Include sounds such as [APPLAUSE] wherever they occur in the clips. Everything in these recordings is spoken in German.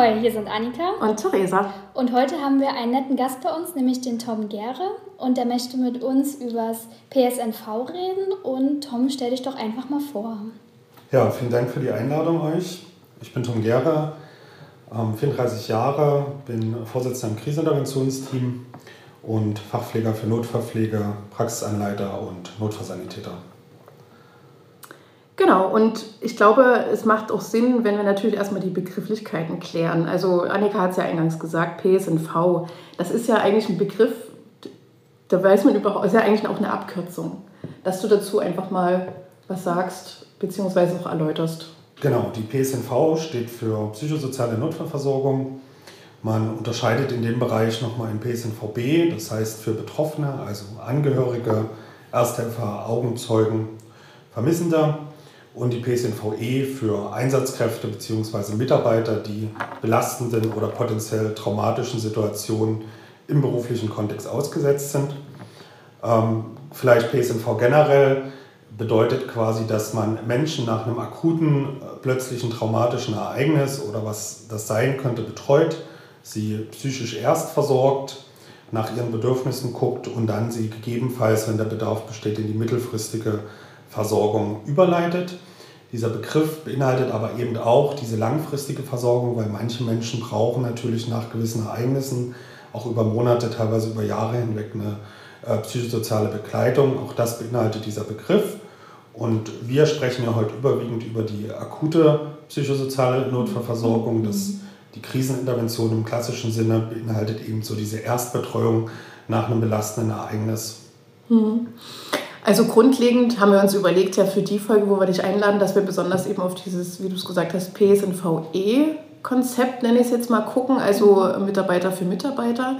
Ahoi, hier sind Annika und Theresa. Und heute haben wir einen netten Gast bei uns, nämlich den Tom Gere. Und der möchte mit uns übers PSNV reden. Und Tom, stell dich doch einfach mal vor. Ja, vielen Dank für die Einladung euch. Ich bin Tom Gere, 34 ähm, Jahre, bin Vorsitzender im Kriseninterventionsteam und Fachpfleger für Notfallpflege, Praxisanleiter und Notfallsanitäter. Genau, und ich glaube, es macht auch Sinn, wenn wir natürlich erstmal die Begrifflichkeiten klären. Also Annika hat es ja eingangs gesagt, PSNV, das ist ja eigentlich ein Begriff, da weiß man überhaupt, ist ja eigentlich auch eine Abkürzung. Dass du dazu einfach mal was sagst, beziehungsweise auch erläuterst. Genau, die PSNV steht für psychosoziale Notfallversorgung. Man unterscheidet in dem Bereich nochmal in PSNVB, das heißt für Betroffene, also Angehörige, Ersthelfer, Augenzeugen, Vermissende und die PSNVE für Einsatzkräfte bzw. Mitarbeiter, die belastenden oder potenziell traumatischen Situationen im beruflichen Kontext ausgesetzt sind. Ähm, vielleicht PSNV generell bedeutet quasi, dass man Menschen nach einem akuten, äh, plötzlichen traumatischen Ereignis oder was das sein könnte, betreut, sie psychisch erst versorgt, nach ihren Bedürfnissen guckt und dann sie gegebenenfalls, wenn der Bedarf besteht, in die mittelfristige Versorgung überleitet. Dieser Begriff beinhaltet aber eben auch diese langfristige Versorgung, weil manche Menschen brauchen natürlich nach gewissen Ereignissen auch über Monate, teilweise über Jahre hinweg eine äh, psychosoziale Begleitung. Auch das beinhaltet dieser Begriff. Und wir sprechen ja heute überwiegend über die akute psychosoziale Notfallversorgung. Das, die Krisenintervention im klassischen Sinne beinhaltet eben so diese Erstbetreuung nach einem belastenden Ereignis. Mhm. Also grundlegend haben wir uns überlegt, ja für die Folge, wo wir dich einladen, dass wir besonders eben auf dieses, wie du es gesagt hast, PSNVE-Konzept, nenne ich es jetzt mal, gucken, also Mitarbeiter für Mitarbeiter.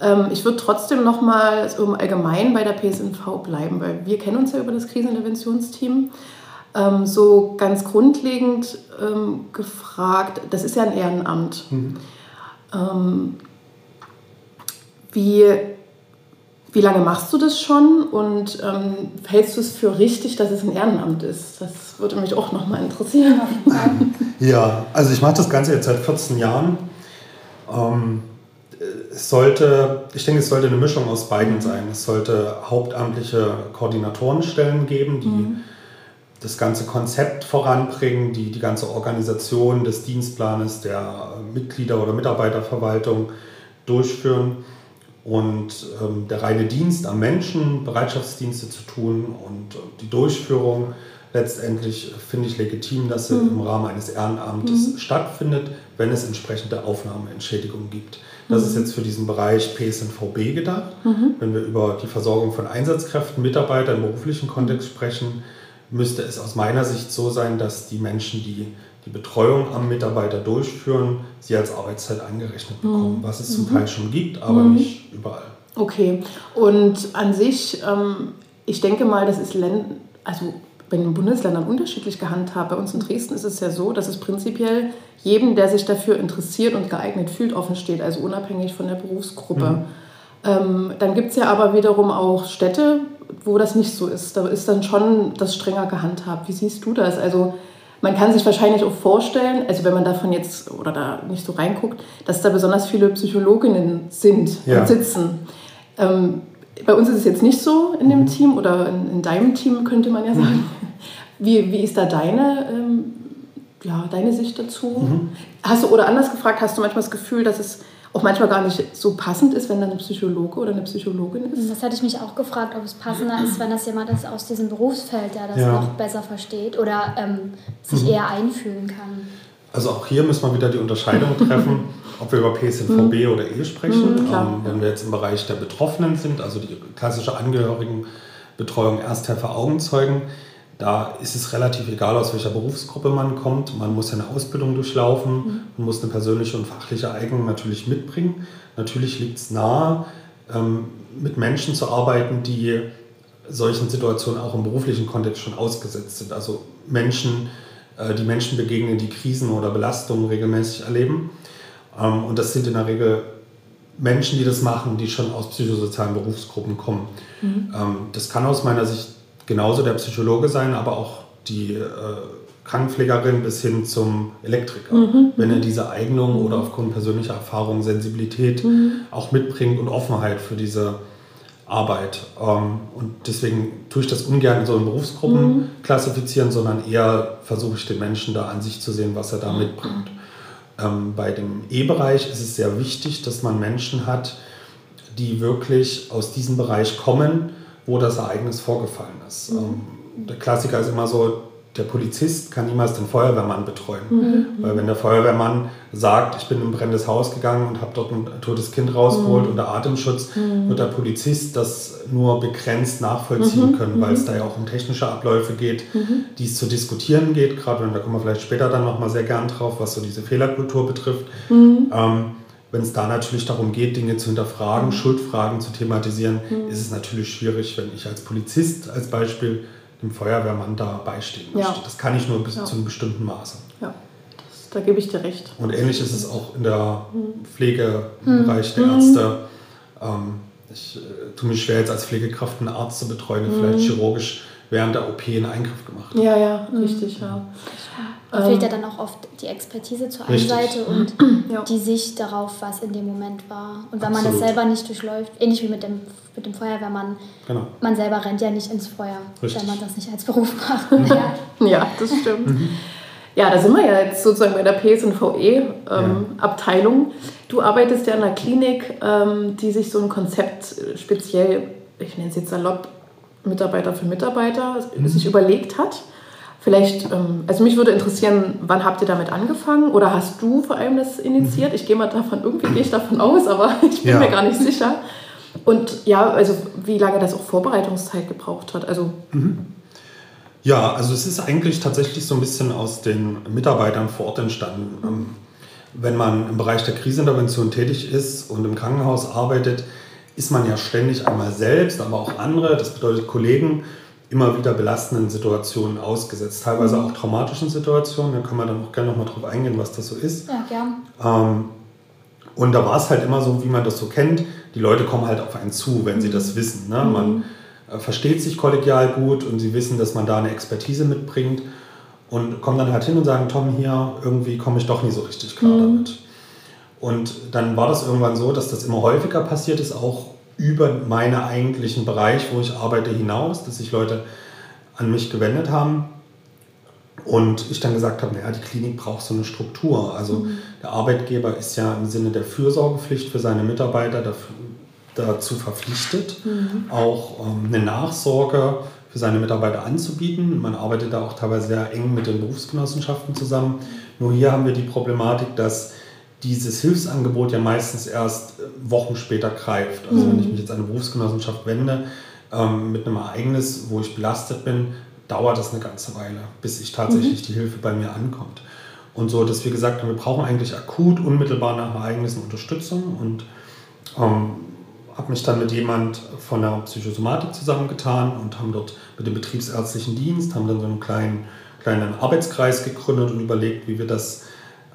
Ähm, ich würde trotzdem nochmal im Allgemeinen bei der PSNV bleiben, weil wir kennen uns ja über das Kriseninterventionsteam. Ähm, so ganz grundlegend ähm, gefragt, das ist ja ein Ehrenamt. Mhm. Wie wie lange machst du das schon und ähm, hältst du es für richtig, dass es ein Ehrenamt ist? Das würde mich auch nochmal interessieren. [LAUGHS] Ja, also ich mache das Ganze jetzt seit 14 Jahren. Ähm, es sollte, ich denke, es sollte eine Mischung aus beiden mhm. sein. Es sollte hauptamtliche Koordinatorenstellen geben, die mhm. das ganze Konzept voranbringen, die die ganze Organisation des Dienstplanes der Mitglieder oder Mitarbeiterverwaltung durchführen und ähm, der reine Dienst am Menschen, Bereitschaftsdienste zu tun und äh, die Durchführung letztendlich finde ich legitim, dass sie mhm. im Rahmen eines Ehrenamtes mhm. stattfindet, wenn es entsprechende Aufnahmeentschädigungen gibt. Das mhm. ist jetzt für diesen Bereich PSNVB gedacht. Mhm. Wenn wir über die Versorgung von Einsatzkräften, Mitarbeitern im beruflichen Kontext sprechen, müsste es aus meiner Sicht so sein, dass die Menschen, die die Betreuung am Mitarbeiter durchführen, sie als Arbeitszeit angerechnet bekommen, mhm. was es zum Teil schon gibt, aber mhm. nicht überall. Okay, und an sich, ähm, ich denke mal, das ist Länd also bei den Bundesländern unterschiedlich gehandhabt. Bei uns in Dresden ist es ja so, dass es prinzipiell jedem, der sich dafür interessiert und geeignet fühlt, offen steht, also unabhängig von der Berufsgruppe. Mhm. Ähm, dann gibt es ja aber wiederum auch Städte, wo das nicht so ist. Da ist dann schon das strenger gehandhabt. Wie siehst du das? Also man kann sich wahrscheinlich auch vorstellen, also wenn man davon jetzt oder da nicht so reinguckt, dass da besonders viele Psychologinnen sind ja. und sitzen. Ähm, bei uns ist es jetzt nicht so in dem mhm. Team oder in, in, deinem Team, könnte man ja sagen. Mhm. Wie, wie ist da deine, ähm, ja, deine Sicht dazu? Mhm. Hast du, oder anders gefragt, hast du manchmal das Gefühl, dass es auch manchmal gar nicht so passend ist, wenn da ein Psychologe oder eine Psychologin ist. Das hatte ich mich auch gefragt, ob es passender ist, wenn das jemand ist aus diesem Berufsfeld, der das ja. noch besser versteht oder ähm, sich mhm. eher einfühlen kann. Also auch hier müssen wir wieder die Unterscheidung treffen, ob wir über PSNVB mhm. oder E sprechen. Mhm, ähm, wenn wir jetzt im Bereich der Betroffenen sind, also die klassische Angehörigenbetreuung, Ersthelfer, Augenzeugen, da ist es relativ egal, aus welcher Berufsgruppe man kommt. Man muss eine Ausbildung durchlaufen, mhm. man muss eine persönliche und fachliche Eignung natürlich mitbringen. Natürlich liegt es nahe, ähm, mit Menschen zu arbeiten, die solchen Situationen auch im beruflichen Kontext schon ausgesetzt sind. Also Menschen, äh, die Menschen begegnen, die Krisen oder Belastungen regelmäßig erleben. Ähm, und das sind in der Regel Menschen, die das machen, die schon aus psychosozialen Berufsgruppen kommen. Mhm. Ähm, das kann aus meiner Sicht genauso der Psychologe sein, aber auch die äh, Krankenpflegerin bis hin zum Elektriker, mhm. wenn er diese Eignung oder aufgrund persönlicher Erfahrung Sensibilität mhm. auch mitbringt und Offenheit für diese Arbeit. Ähm, und deswegen tue ich das ungern in so in Berufsgruppen mhm. klassifizieren, sondern eher versuche ich den Menschen da an sich zu sehen, was er da mitbringt. Ähm, bei dem E-Bereich ist es sehr wichtig, dass man Menschen hat, die wirklich aus diesem Bereich kommen, wo das Ereignis vorgefallen ist. Mhm. Ähm, der Klassiker ist immer so, der Polizist kann niemals den Feuerwehrmann betreuen. Mhm. Weil wenn der Feuerwehrmann sagt, ich bin in ein brennendes Haus gegangen und habe dort ein totes Kind rausgeholt mhm. unter Atemschutz, mhm. wird der Polizist das nur begrenzt nachvollziehen mhm. können, weil es mhm. da ja auch um technische Abläufe geht, mhm. die es zu diskutieren geht, gerade wenn, da kommen wir vielleicht später dann nochmal sehr gern drauf, was so diese Fehlerkultur betrifft. Ähm, wenn es da natürlich darum geht, Dinge zu hinterfragen, Schuldfragen zu thematisieren, ist es natürlich schwierig, wenn ich als Polizist als Beispiel dem Feuerwehrmann da beistehen möchte. Ja. Das kann ich nur bis ja. zu einem bestimmten Maße. Ja, das, da gebe ich dir recht. Und ähnlich ist es auch in der Pflegebereich der Ärzte. Ähm, ich äh, tue mich schwer, jetzt als Pflegekraft einen Arzt zu betreuen, der vielleicht chirurgisch während der OP einen Eingriff gemacht. Ja, ja, richtig, ja. Da fehlt ja dann auch oft die Expertise zur einen Richtig. Seite und [CLEARS THROAT] ja. die Sicht darauf, was in dem Moment war. Und wenn Absolut. man das selber nicht durchläuft, ähnlich wie mit dem, mit dem Feuerwehrmann, genau. man selber rennt ja nicht ins Feuer, Richtig. wenn man das nicht als Beruf macht. Mhm. ja. das stimmt. Mhm. Ja, da sind wir ja jetzt sozusagen bei der PSNVE-Abteilung. Ähm, ja. Du arbeitest ja in einer Klinik, ähm, die sich so ein Konzept speziell, ich nenne es jetzt salopp, Mitarbeiter für Mitarbeiter, mhm. sich überlegt hat. Vielleicht, ähm, also mich würde interessieren, wann habt ihr damit angefangen oder hast du vor allem das initiiert? Mhm. Ich gehe mal davon, irgendwie gehe ich davon aus, aber [LAUGHS] ich bin ja. mir gar nicht sicher. Und ja, also wie lange das auch Vorbereitungszeit gebraucht hat. Also mhm. Ja, also es ist eigentlich tatsächlich so ein bisschen aus den Mitarbeitern vor Ort entstanden. Mhm. Wenn man im Bereich der Krisenintervention tätig ist und im Krankenhaus arbeitet, ist man ja ständig einmal selbst, aber auch andere, das bedeutet Kollegen, immer wieder belastenden Situationen ausgesetzt, teilweise mhm. auch traumatischen Situationen. Da kann man dann auch gerne nochmal drauf eingehen, was das so ist. Ja, gern. Ähm, und da war es halt immer so, wie man das so kennt. Die Leute kommen halt auf einen zu, wenn mhm. sie das wissen. Ne? Mhm. Man äh, versteht sich kollegial gut und sie wissen, dass man da eine Expertise mitbringt und kommen dann halt hin und sagen, Tom, hier, irgendwie komme ich doch nie so richtig klar mhm. damit. Und dann war das irgendwann so, dass das immer häufiger passiert ist, auch über meinen eigentlichen Bereich, wo ich arbeite, hinaus, dass sich Leute an mich gewendet haben. Und ich dann gesagt habe, naja, die Klinik braucht so eine Struktur. Also mhm. der Arbeitgeber ist ja im Sinne der Fürsorgepflicht für seine Mitarbeiter dafür, dazu verpflichtet, mhm. auch ähm, eine Nachsorge für seine Mitarbeiter anzubieten. Man arbeitet da auch teilweise sehr eng mit den Berufsgenossenschaften zusammen. Nur hier haben wir die Problematik, dass dieses Hilfsangebot ja meistens erst äh, Wochen später greift. Also mhm. wenn ich mich jetzt an eine Berufsgenossenschaft wende ähm, mit einem Ereignis, wo ich belastet bin, dauert das eine ganze Weile, bis ich tatsächlich mhm. die Hilfe bei mir ankommt. Und so, dass wir gesagt haben, wir brauchen eigentlich akut, unmittelbar nach Ereignissen Unterstützung und ähm, habe mich dann mit jemand von der Psychosomatik zusammengetan und haben dort mit dem betriebsärztlichen Dienst, haben dann so einen kleinen, kleinen Arbeitskreis gegründet und überlegt, wie wir das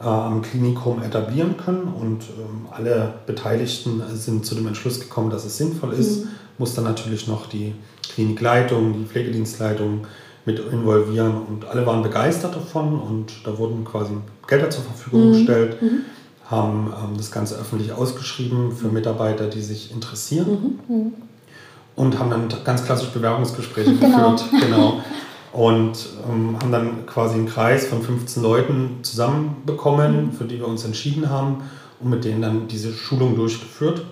am Klinikum etablieren können. Und ähm, alle Beteiligten sind zu dem Entschluss gekommen, dass es sinnvoll ist. Mhm. Muss dann natürlich noch die Klinikleitung, die Pflegedienstleitung mit involvieren. Und alle waren begeistert davon und da wurden quasi Gelder zur Verfügung mhm. gestellt. Mhm. Haben ähm, das Ganze öffentlich ausgeschrieben für Mitarbeiter, die sich interessieren. Mhm. Mhm. Und haben dann ganz klassisch Bewerbungsgespräche [LAUGHS] genau. geführt. Genau. [LAUGHS] und ähm, haben dann quasi einen Kreis von 15 Leuten zusammenbekommen, mhm. für die wir uns entschieden haben und mit denen dann diese Schulung durchgeführt,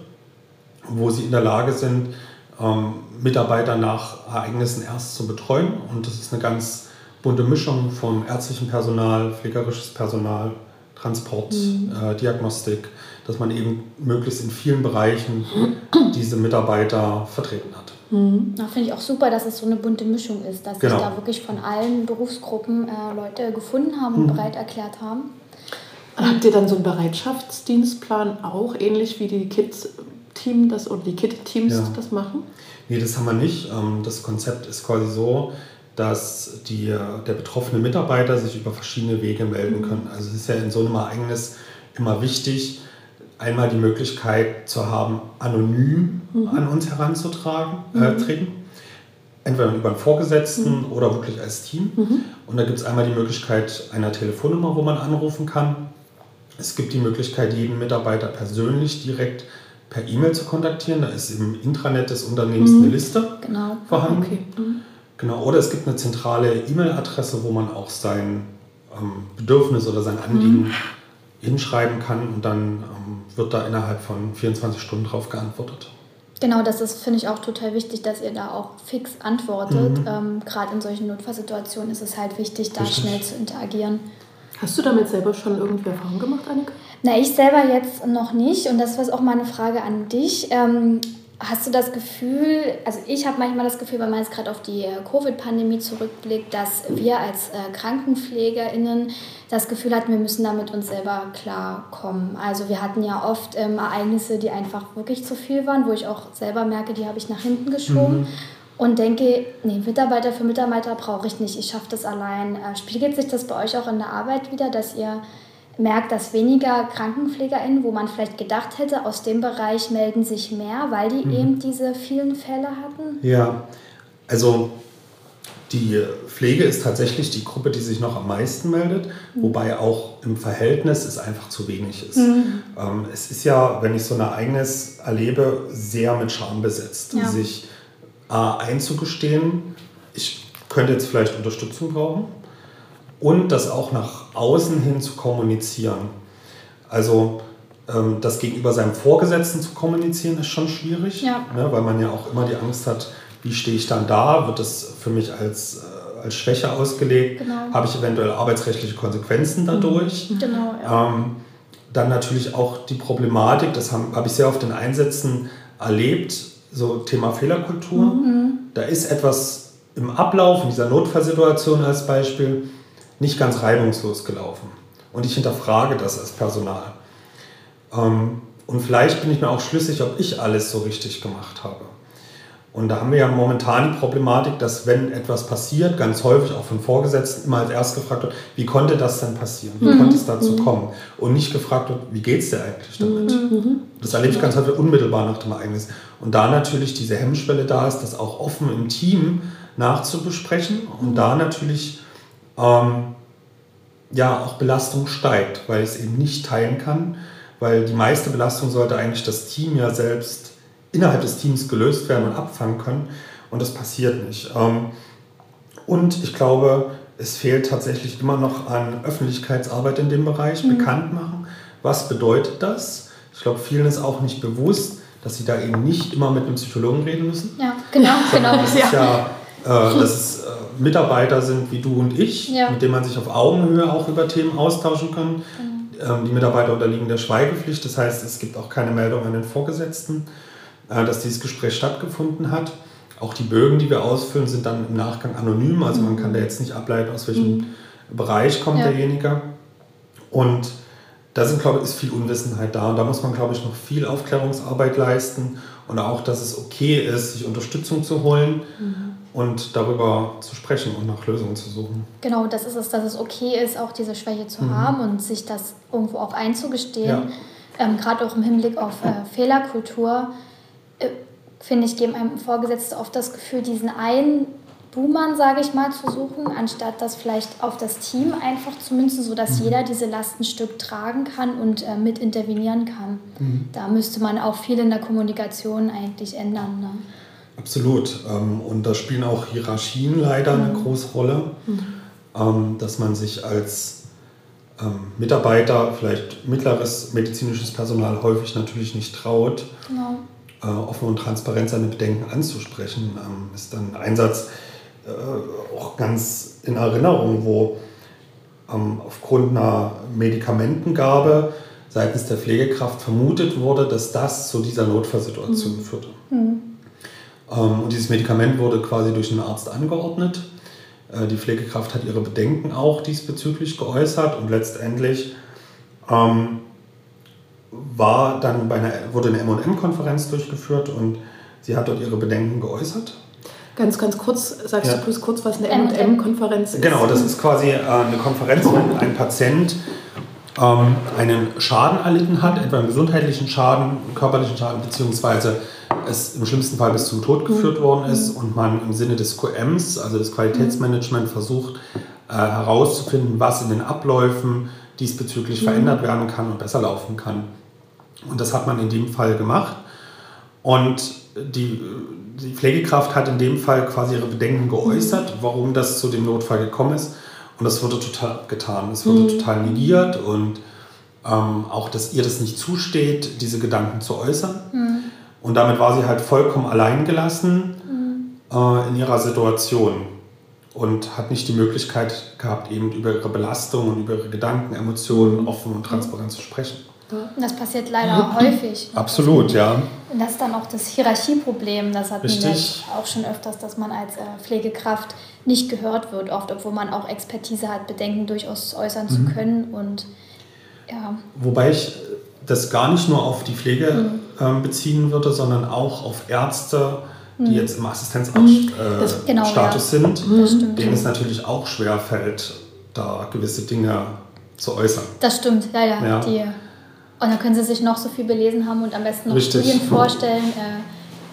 wo sie in der Lage sind, ähm, Mitarbeiter nach Ereignissen erst zu betreuen. Und das ist eine ganz bunte Mischung von ärztlichem Personal, pflegerisches Personal, Transport, mhm. äh, Diagnostik, dass man eben möglichst in vielen Bereichen [CLEARS THROAT] diese Mitarbeiter vertreten hat. Mhm. Da finde ich auch super, dass es so eine bunte Mischung ist, dass genau. sich da wirklich von allen Berufsgruppen äh, Leute gefunden haben und mhm. bereit erklärt haben. Habt ihr dann so einen Bereitschaftsdienstplan auch, ähnlich wie die Kids-Team das oder die Kit-Teams ja. das machen? Nee, das haben wir nicht. Ähm, das Konzept ist quasi so, dass die, der betroffene Mitarbeiter sich über verschiedene Wege melden mhm. können. Also es ist ja in so einem Ereignis immer wichtig, einmal die Möglichkeit zu haben, anonym mhm. an uns heranzutragen, äh, mhm. treten. entweder über einen Vorgesetzten mhm. oder wirklich als Team. Mhm. Und da gibt es einmal die Möglichkeit einer Telefonnummer, wo man anrufen kann. Es gibt die Möglichkeit, jeden Mitarbeiter persönlich direkt per E-Mail zu kontaktieren. Da ist im Intranet des Unternehmens eine Liste genau. vorhanden. Okay. Genau. Oder es gibt eine zentrale E-Mail-Adresse, wo man auch sein ähm, Bedürfnis oder sein Anliegen. Hinschreiben kann und dann ähm, wird da innerhalb von 24 Stunden darauf geantwortet. Genau, das ist, finde ich, auch total wichtig, dass ihr da auch fix antwortet. Mhm. Ähm, Gerade in solchen Notfallsituationen ist es halt wichtig, da Richtig. schnell zu interagieren. Hast du damit selber schon irgendwie Erfahrung gemacht, Annika? Na, ich selber jetzt noch nicht. Und das ist auch meine Frage an dich. Ähm, Hast du das Gefühl, also ich habe manchmal das Gefühl, wenn man jetzt gerade auf die äh, Covid-Pandemie zurückblickt, dass wir als äh, KrankenpflegerInnen das Gefühl hatten, wir müssen damit uns selber klarkommen. Also wir hatten ja oft ähm, Ereignisse, die einfach wirklich zu viel waren, wo ich auch selber merke, die habe ich nach hinten geschoben. Mhm. Und denke, nee, Mitarbeiter für Mitarbeiter brauche ich nicht, ich schaffe das allein. Äh, spiegelt sich das bei euch auch in der Arbeit wieder, dass ihr merkt, dass weniger KrankenpflegerInnen, wo man vielleicht gedacht hätte, aus dem Bereich melden sich mehr, weil die mhm. eben diese vielen Fälle hatten? Ja, also die Pflege ist tatsächlich die Gruppe, die sich noch am meisten meldet, mhm. wobei auch im Verhältnis es einfach zu wenig ist. Mhm. Ähm, es ist ja, wenn ich so ein Ereignis erlebe, sehr mit Scham besetzt, ja. sich äh, einzugestehen, ich könnte jetzt vielleicht Unterstützung brauchen und das auch nach außen hin zu kommunizieren. Also ähm, das gegenüber seinem Vorgesetzten zu kommunizieren ist schon schwierig, ja. ne, weil man ja auch immer die Angst hat, wie stehe ich dann da? Wird das für mich als, äh, als Schwäche ausgelegt? Genau. Habe ich eventuell arbeitsrechtliche Konsequenzen dadurch? Mhm. Genau, ja. ähm, dann natürlich auch die Problematik, das habe hab ich sehr oft in Einsätzen erlebt, so Thema Fehlerkultur. Mhm. Da ist etwas im Ablauf, in dieser Notfallsituation als Beispiel, nicht ganz reibungslos gelaufen. Und ich hinterfrage das als Personal. Ähm, und vielleicht bin ich mir auch schlüssig, ob ich alles so richtig gemacht habe. Und da haben wir ja momentan die Problematik, dass wenn etwas passiert, ganz häufig auch von Vorgesetzten immer als erst gefragt wird, wie konnte das denn passieren? Wie mhm. konnte es dazu mhm. kommen? Und nicht gefragt wird, wie geht es dir eigentlich damit? Mhm. mhm. Das erlebe ich ganz häufig unmittelbar nach dem Ereignis. Und da natürlich diese Hemmschwelle da ist, das auch offen im Team nachzubesprechen und da natürlich ähm, ja auch Belastung steigt, weil ich es eben nicht teilen kann, weil die meiste Belastung sollte eigentlich das Team ja selbst innerhalb des Teams gelöst werden und abfangen können und das passiert nicht. Ähm, und ich glaube, es fehlt tatsächlich immer noch an Öffentlichkeitsarbeit in dem Bereich, mhm. bekannt machen. Was bedeutet das? Ich glaube, vielen ist auch nicht bewusst, dass sie da eben nicht immer mit einem Psychologen reden müssen. Ja, genau, [LAUGHS] genau. Das ist ja, äh, das ist Mitarbeiter sind wie du und ich, ja. mit denen man sich auf Augenhöhe auch über Themen austauschen kann. Mhm. die Mitarbeiter unterliegen der Schweigepflicht, das heißt, es gibt auch keine Meldung an den Vorgesetzten, äh, dass dieses Gespräch stattgefunden hat. Auch die Bögen, die wir ausfüllen, sind dann im Nachgang anonym, also man kann da jetzt nicht ableiten, aus welchem mhm. Bereich kommt ja. derjenige. Und da sind, glaube ich, ist viel Unwissenheit da und da muss man, glaube ich, noch viel Aufklärungsarbeit leisten und auch, dass es okay ist, sich Unterstützung zu holen. Mhm und darüber zu sprechen und nach Lösungen zu suchen. Genau, das ist es, dass es okay ist, auch diese Schwäche zu mhm. haben und sich das irgendwo auch einzugestehen. Ja. Ähm, Gerade auch im Hinblick auf äh, Fehlerkultur, äh, finde ich, geben einem Vorgesetzte oft das Gefühl, diesen einen Buhmann, sage ich mal, zu suchen, anstatt das vielleicht auf das Team einfach zu münzen, sodass mhm. jeder diese Last ein Stück tragen kann und äh, mit intervenieren kann. Mhm. Da müsste man auch viel in der Kommunikation eigentlich ändern. Ne? Absolut. Ähm, und da spielen auch Hierarchien leider eine mhm. große Rolle, mhm. Ähm, dass man sich als ähm, Mitarbeiter, vielleicht mittleres medizinisches Personal häufig natürlich nicht traut, genau. Äh, offen und transparent seine Bedenken anzusprechen. Ist dann ein Einsatz äh, auch ganz in Erinnerung, wo aufgrund einer Medikamentengabe seitens der Pflegekraft vermutet wurde, dass das zu dieser Notfallsituation mhm. führte. Mhm. Ähm, und dieses Medikament wurde quasi durch einen Arzt angeordnet. Äh, die Pflegekraft hat ihre Bedenken auch diesbezüglich geäußert und letztendlich ähm, war dann bei einer, wurde eine MM-Konferenz durchgeführt und sie hat dort ihre Bedenken geäußert. Ganz, ganz kurz, sagst ja. du bloß kurz, was eine MM-Konferenz ist? Genau, das ist quasi äh, eine Konferenz, wenn ein Patient ähm, einen Schaden erlitten hat, etwa einen gesundheitlichen Schaden, einen körperlichen Schaden, beziehungsweise es im schlimmsten Fall bis zum Tod geführt mhm. worden ist und man im Sinne des QMs, also des Qualitätsmanagement, versucht äh, herauszufinden, was in den Abläufen diesbezüglich mhm. verändert werden kann und besser laufen kann. Und das hat man in dem Fall gemacht. Und die, die Pflegekraft hat in dem Fall quasi ihre Bedenken geäußert, warum das zu dem Notfall gekommen ist. Und das wurde total abgetan. Es wurde mhm. total negiert und ähm, auch, dass ihr das nicht zusteht, diese Gedanken zu äußern. Mhm. Und damit war sie halt vollkommen allein gelassen mhm. äh, in ihrer Situation und hat nicht die Möglichkeit gehabt, eben über ihre Belastung und über ihre Gedanken, Emotionen offen und transparent zu sprechen. Das passiert leider häufig. Absolut, ja. Und das ist dann auch das Hierarchieproblem. Das Richtig. wir auch schon öfters, dass man als äh, Pflegekraft nicht gehört wird, oft, obwohl man auch Expertise hat, Bedenken durchaus äußern mhm. zu können. Und, ja. Wobei ich das gar nicht nur auf die Pflege mhm. ähm, beziehen würde, sondern auch auf Ärzte, die mhm. jetzt im Assistenzarzt-Status äh, genau, ja. sind, mhm. denen es natürlich auch schwer fällt, da gewisse Dinge zu äußern. Das stimmt, leider. Ja. Die, und dann können sie sich noch so viel belesen haben und am besten noch Richtig. Studien vorstellen. Äh,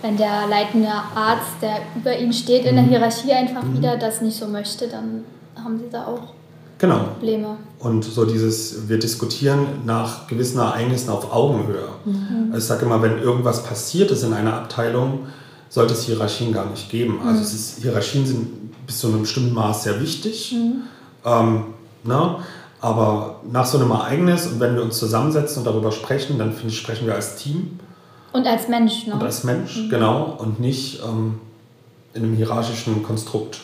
wenn der leitende Arzt, der über ihnen steht, in der mhm. Hierarchie einfach mhm. wieder das nicht so möchte, dann haben sie da auch genau. Probleme. Und so dieses, wir diskutieren nach gewissen Ereignissen auf Augenhöhe. Mhm. Also ich sage immer, wenn irgendwas passiert ist in einer Abteilung, sollte es Hierarchien gar nicht geben. Also mhm. es ist, Hierarchien sind bis zu einem bestimmten Maß sehr wichtig. Mhm. Ähm, ne? Aber nach so einem Ereignis und wenn wir uns zusammensetzen und darüber sprechen, dann finde ich, sprechen wir als Team. Und als Mensch, ne? Und als Mensch, mhm. genau. Und nicht ähm, in einem hierarchischen Konstrukt.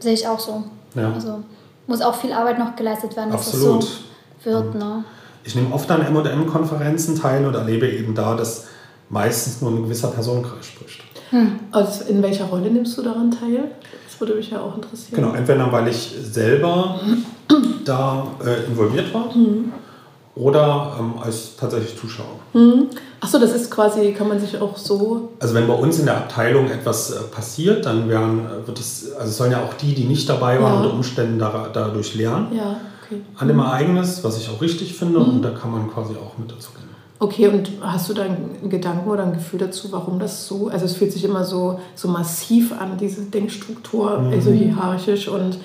Sehe ich auch so. Ja. Also muss auch viel Arbeit noch geleistet werden, dass Absolut. das so wird. Ne? Ich nehme oft an M&M-Konferenzen teil und erlebe eben da, dass meistens nur ein gewisser Personenkreis spricht. Hm. Also in welcher Rolle nimmst du daran teil? Das würde mich ja auch interessieren. Genau, entweder weil ich selber da äh, involviert war hm. oder ähm, als tatsächlich Zuschauer. Hm. Achso, das ist quasi, kann man sich auch so. Also wenn bei uns in der Abteilung etwas äh, passiert, dann werden, äh, wird es, also sollen ja auch die, die nicht dabei waren, ja. unter Umständen da, dadurch lernen. Ja, okay. An dem Ereignis, was ich auch richtig finde, mhm. und da kann man quasi auch mit dazu gehen. Okay, und hast du da einen Gedanken oder ein Gefühl dazu, warum das so, also es fühlt sich immer so, so massiv an, diese Denkstruktur, mhm. also hierarchisch und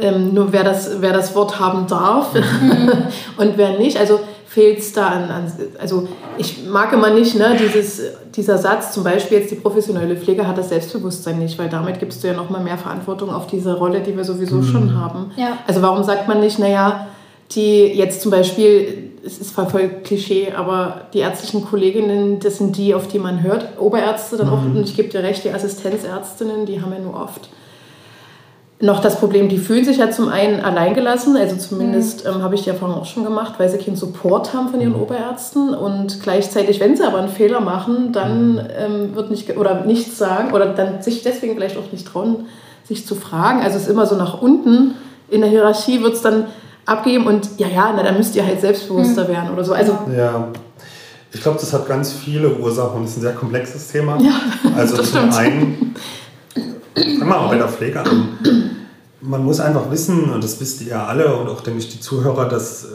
ähm, nur wer das, wer das Wort haben darf mhm. [LAUGHS] und wer nicht. Also fehlt es da an, an, also ich mag immer nicht, ne, dieses, dieser Satz, zum Beispiel jetzt die professionelle Pflege hat das Selbstbewusstsein nicht, weil damit gibst du ja nochmal mehr Verantwortung auf diese Rolle, die wir sowieso mhm. schon haben. Ja. Also warum sagt man nicht, naja, die jetzt zum Beispiel, es ist voll Klischee, aber die ärztlichen Kolleginnen, das sind die, auf die man hört. Oberärzte dann mhm. auch, und ich gebe dir recht, die Assistenzärztinnen, die haben ja nur oft noch das Problem, die fühlen sich ja zum einen alleingelassen, also zumindest mhm. ähm, habe ich die Erfahrung auch schon gemacht, weil sie keinen Support haben von ihren mhm. Oberärzten und gleichzeitig, wenn sie aber einen Fehler machen, dann mhm. ähm, wird nicht oder nichts sagen oder dann sich deswegen vielleicht auch nicht trauen, sich zu fragen. Also es ist immer so nach unten in der Hierarchie wird es dann abgeben und ja, ja, na, dann müsst ihr halt selbstbewusster mhm. werden oder so. Also, ja. Ich glaube, das hat ganz viele Ursachen und ist ein sehr komplexes Thema. Ja, [LAUGHS] also zum stimmt. einen, fangen wir mal bei der Pflege an. Man muss einfach wissen, und das wisst ihr ja alle und auch, denke ich, die Zuhörer, dass äh,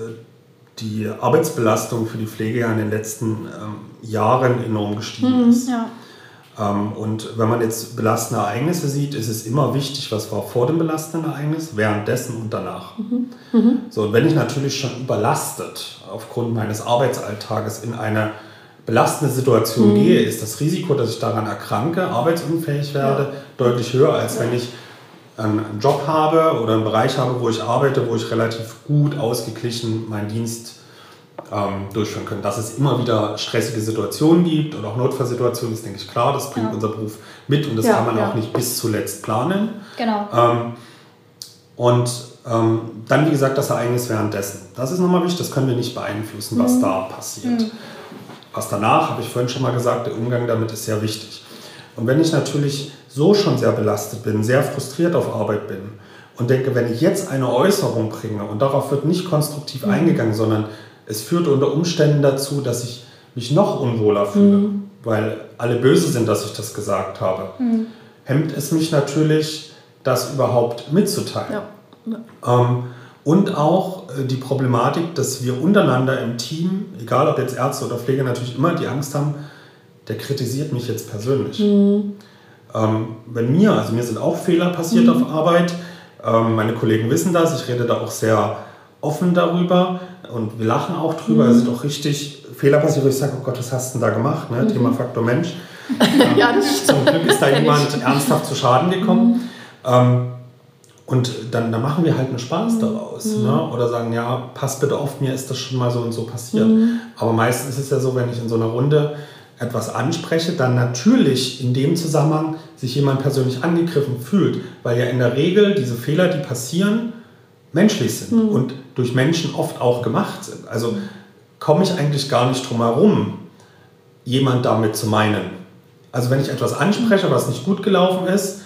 die Arbeitsbelastung für die Pflege ja in den letzten ähm, Jahren enorm gestiegen mhm, ist. Ja. Ähm, und wenn man jetzt belastende Ereignisse sieht, ist es immer wichtig, was war vor dem belastenden Ereignis, währenddessen und danach. Mhm. Mhm. So, und wenn ich natürlich schon überlastet aufgrund meines Arbeitsalltages in eine belastende Situation mhm. gehe, ist das Risiko, dass ich daran erkranke, arbeitsunfähig werde, ja. deutlich höher, als ja. wenn ich einen Job habe oder einen Bereich habe, wo ich arbeite, wo ich relativ gut ausgeglichen meinen Dienst ähm, durchführen können. Dass es immer wieder stressige Situationen gibt und auch Notfallsituationen, ist, denke ich, klar. Das bringt ja. unser Beruf mit und das ja, kann man ja. auch nicht bis zuletzt planen. Genau. Ähm, und ähm, dann, wie gesagt, das Ereignis währenddessen. Das ist nochmal wichtig, das können wir nicht beeinflussen, was mhm. da passiert. Mhm. Was danach, habe ich vorhin schon mal gesagt, der Umgang damit ist sehr wichtig. Und wenn ich natürlich so schon sehr belastet bin, sehr frustriert auf Arbeit bin und denke, wenn ich jetzt eine Äußerung bringe und darauf wird nicht konstruktiv mhm. eingegangen, sondern es führt unter Umständen dazu, dass ich mich noch unwohler fühle, mhm. weil alle böse sind, dass ich das gesagt habe. Mhm. Hemmt es mich natürlich, das überhaupt mitzuteilen. Ja. Ja. Ähm, und auch äh, die Problematik, dass wir untereinander im Team, egal ob jetzt Ärzte oder Pfleger, natürlich immer die Angst haben, der kritisiert mich jetzt persönlich. Mhm. Ähm, wenn mir, also mir sind auch Fehler passiert mhm. auf Arbeit, ähm, meine Kollegen wissen das, ich rede da auch sehr offen darüber und wir lachen auch drüber. Mhm. Es sind auch richtig Fehler passiert, wo ich sage, oh Gott, was hast du denn da gemacht? Ne? Mhm. Thema Faktor Mensch. [LAUGHS] ja, das Zum Glück ist da jemand ernsthaft zu Schaden gekommen. Mhm. Ähm, und dann, dann machen wir halt einen Spaß mhm. daraus. Mhm. Ne? Oder sagen, ja, pass bitte auf, mir ist das schon mal so und so passiert. Mhm. Aber meistens ist es ja so, wenn ich in so einer Runde etwas anspreche, dann natürlich in dem Zusammenhang sich jemand persönlich angegriffen fühlt, weil ja in der Regel diese Fehler, die passieren, menschlich sind mhm. und durch Menschen oft auch gemacht sind. Also komme ich eigentlich gar nicht drum herum, jemand damit zu meinen. Also wenn ich etwas anspreche, was nicht gut gelaufen ist,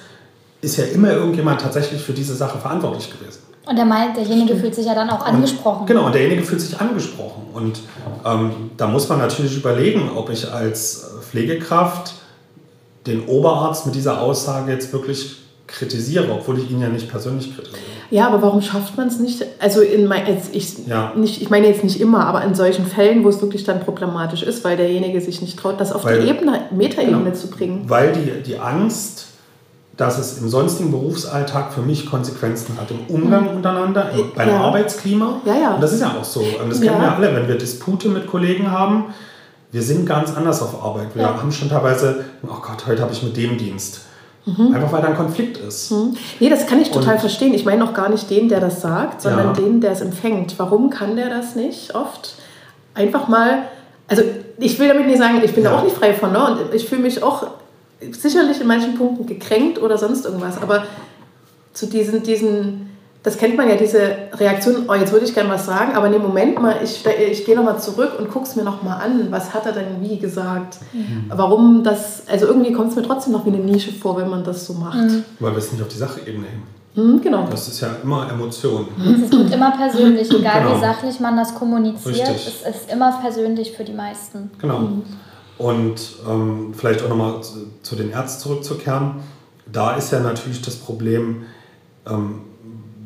ist ja immer irgendjemand tatsächlich für diese Sache verantwortlich gewesen. Und der meint, derjenige fühlt sich ja dann auch angesprochen. Und, genau, und derjenige fühlt sich angesprochen. Und ähm, da muss man natürlich überlegen, ob ich als Pflegekraft den Oberarzt mit dieser Aussage jetzt wirklich kritisiere, obwohl ich ihn ja nicht persönlich kritisiere. Ja, aber warum schafft man es nicht? Also in mein, ich, ja. nicht, ich meine jetzt nicht immer, aber in solchen Fällen, wo es wirklich dann problematisch ist, weil derjenige sich nicht traut, das auf weil, die Ebene, Metaebene genau, zu bringen. Weil die, die Angst dass es im sonstigen Berufsalltag für mich Konsequenzen hat. Im Umgang mhm. untereinander, im, beim ja. Arbeitsklima. Ja, ja. Und das ist ja auch so. Das kennen ja. wir alle, wenn wir Dispute mit Kollegen haben. Wir sind ganz anders auf Arbeit. Wir haben schon teilweise, oh Gott, heute habe ich mit dem Dienst. Mhm. Einfach weil da ein Konflikt ist. Mhm. Nee, das kann ich total Und, verstehen. Ich meine auch gar nicht den, der das sagt, sondern ja. den, der es empfängt. Warum kann der das nicht oft? Einfach mal, also ich will damit nicht sagen, ich bin ja. da auch nicht frei von, ne? Und ich fühle mich auch sicherlich in manchen Punkten gekränkt oder sonst irgendwas, aber zu diesen, diesen das kennt man ja, diese Reaktion, oh, jetzt würde ich gerne was sagen, aber nee, Moment mal, ich, ich gehe nochmal zurück und gucke es mir nochmal an. Was hat er denn wie gesagt? Mhm. Warum das, also irgendwie kommt es mir trotzdem noch wie eine Nische vor, wenn man das so macht. Mhm. Weil wir es nicht auf die Sachebene heben. Mhm, genau. Das ist ja immer Emotion. Es wird immer persönlich, [LAUGHS] egal genau. wie sachlich man das kommuniziert, Richtig. es ist immer persönlich für die meisten. Genau. Mhm. Und ähm, vielleicht auch nochmal zu, zu, den Ärzten zurückzukehren. Da ist ja natürlich das Problem, ähm,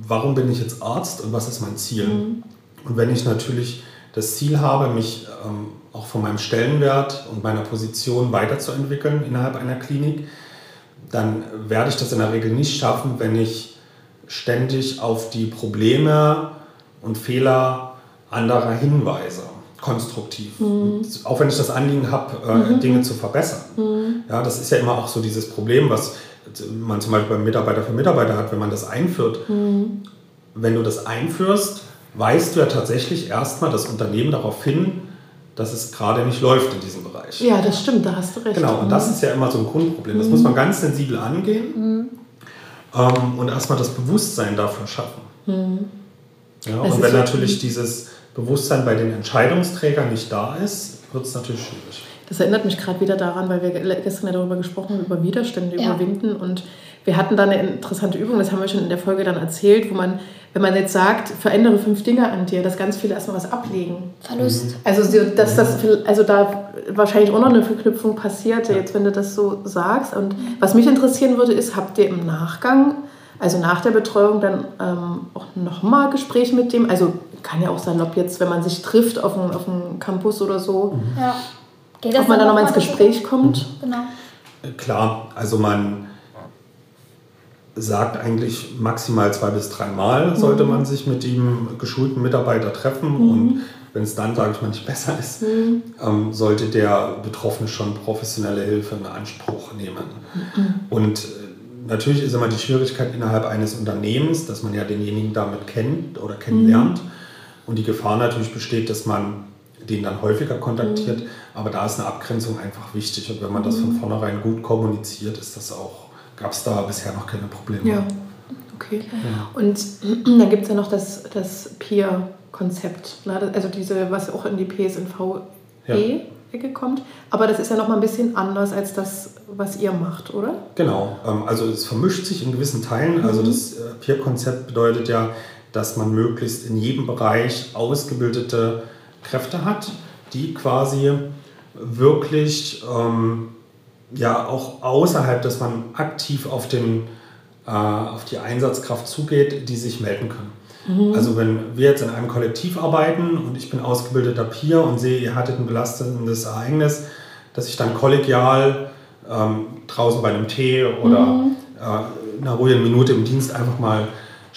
warum bin ich jetzt Arzt und was ist mein Ziel? Mhm. Und wenn ich natürlich das Ziel habe, mich ähm, auch von meinem Stellenwert und meiner Position weiterzuentwickeln innerhalb einer Klinik, dann werde ich das in der Regel nicht schaffen, wenn ich ständig auf die Probleme und Fehler anderer hinweise konstruktiv. Mhm. Auch wenn ich das Anliegen habe, äh, mhm. Dinge zu verbessern. Mhm. Ja, das ist ja immer auch so dieses Problem, was man zum Beispiel beim Mitarbeiter für Mitarbeiter hat, wenn man das einführt. Mhm. Wenn du das einführst, weist du ja tatsächlich erstmal das Unternehmen darauf hin, dass es gerade nicht läuft in diesem Bereich. Ja, das stimmt, da hast du recht. Genau, und das mhm. ist ja immer so ein Grundproblem. Das muss man ganz sensibel angehen ähm, und erstmal das Bewusstsein dafür schaffen. Ja, und wenn natürlich dieses Bewusstsein bei den Entscheidungsträgern nicht da ist, wird es natürlich schwierig. Das erinnert mich gerade wieder daran, weil wir gestern ja darüber gesprochen haben, über Widerstände ja. überwinden. Und wir hatten da eine interessante Übung, das haben wir schon in der Folge dann erzählt, wo man, wenn man jetzt sagt, verändere fünf Dinge an dir, dass ganz viele erstmal was ablegen. Verlust. Mhm. Also, dass das, also da wahrscheinlich auch noch eine Verknüpfung passiert, jetzt wenn du das so sagst. Und was mich interessieren würde, ist, habt ihr im Nachgang also nach der Betreuung dann ähm, auch nochmal Gespräche mit dem, also kann ja auch sein, ob jetzt, wenn man sich trifft auf dem, auf dem Campus oder so, mhm. ja. Geht das ob man dann nochmal ins Gespräch kommt. Genau. Äh, klar, also man sagt eigentlich maximal zwei bis dreimal sollte mhm. man sich mit dem geschulten Mitarbeiter treffen mhm. und wenn es dann, sage ich mal, nicht besser ist, mhm. ähm, sollte der Betroffene schon professionelle Hilfe in Anspruch nehmen. Mhm. Und äh, natürlich ist immer die Schwierigkeit innerhalb eines Unternehmens, dass man ja denjenigen damit kennt oder kennenlernt. Mhm. Und die Gefahr natürlich besteht, dass man den dann häufiger kontaktiert. Mhm. Aber da ist eine Abgrenzung einfach wichtig. Und wenn man das von mhm. vornherein gut kommuniziert, ist das auch, gab es da bisher noch keine Probleme. Ja, okay. Ja. Und dann gibt es ja noch das, das Peer-Konzept. Ne? Also diese, was auch in die PSNV ja. Ecke kommt. Aber das ist ja noch mal ein bisschen anders als das, was ihr macht, oder? Genau. Ähm, also es vermischt sich in gewissen Teilen. Also mhm. das äh, Peer-Konzept bedeutet ja, dass man möglichst in jedem Bereich ausgebildete Kräfte hat, die quasi wirklich ähm, ja auch außerhalb, dass man aktiv auf, den, äh, auf die Einsatzkraft zugeht, die sich melden können. Mhm. Also wenn wir jetzt in einem Kollektiv arbeiten und ich bin ausgebildeter Peer und sehe, ihr hattet ein belastendes Ereignis, dass ich dann kollegial ähm, draußen bei einem Tee oder mhm. äh, einer ruhigen Minute im Dienst einfach mal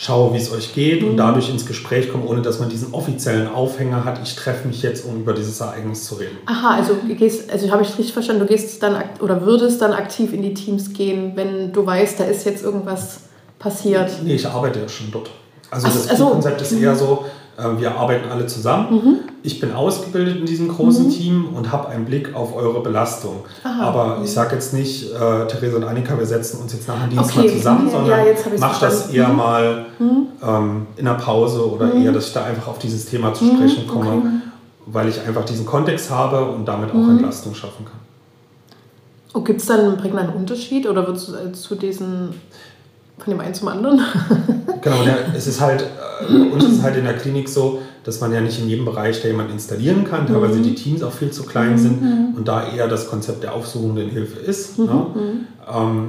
schaue, wie es euch geht mhm. und dadurch ins Gespräch komme, ohne dass man diesen offiziellen Aufhänger hat, ich treffe mich jetzt, um über dieses Ereignis zu reden. Aha, also gehst, also habe ich richtig verstanden, du gehst dann oder würdest dann aktiv in die Teams gehen, wenn du weißt, da ist jetzt irgendwas passiert. Nee, ich arbeite ja schon dort. Also Ach, das also, Konzept ist eher so, äh, wir arbeiten alle zusammen. Mhm. Ich bin ausgebildet in diesem großen mhm. Team und habe einen Blick auf eure Belastung. Aha. Aber ich sage jetzt nicht, äh, Theresa und Annika, wir setzen uns jetzt nach dem Dienst okay. mal zusammen, ja, sondern ja, mach das eher mhm. mal mhm. ähm, in der Pause oder mhm. eher, dass ich da einfach auf dieses Thema zu sprechen komme, okay. weil ich einfach diesen Kontext habe und damit auch Entlastung schaffen kann. Oh, Gibt es dann einen prägnanten Unterschied oder würdest du äh, zu diesen von dem einen zum anderen. [LAUGHS] genau, ja, es ist halt, äh, uns ist halt in der Klinik so, dass man ja nicht in jedem Bereich da jemand installieren kann, teilweise mhm. die Teams auch viel zu klein sind mhm. und da eher das Konzept der aufsuchenden Hilfe ist. Mhm. Ne? Ähm,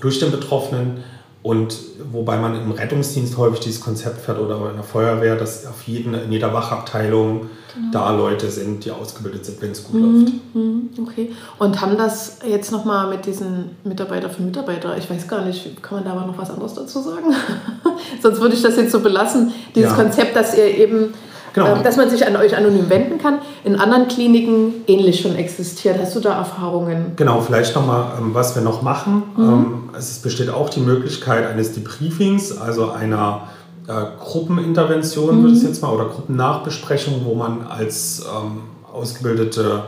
durch den Betroffenen und wobei man im Rettungsdienst häufig dieses Konzept fährt oder in der Feuerwehr, dass auf jeden, in jeder Wachabteilung genau. da Leute sind, die ausgebildet sind, wenn es gut mhm. läuft. Mhm. Okay. Und haben das jetzt nochmal mit diesen Mitarbeiter für Mitarbeiter, ich weiß gar nicht, kann man da aber noch was anderes dazu sagen? [LAUGHS] Sonst würde ich das jetzt so belassen, dieses ja. Konzept, dass ihr eben Genau. Ähm, dass man sich an euch anonym wenden kann. In anderen Kliniken ähnlich schon existiert. Hast du da Erfahrungen? Genau, vielleicht nochmal, ähm, was wir noch machen. Mhm. Ähm, es besteht auch die Möglichkeit eines Debriefings, also einer äh, Gruppenintervention, mhm. würde ich jetzt mal, oder Gruppennachbesprechung, wo man als ähm, ausgebildete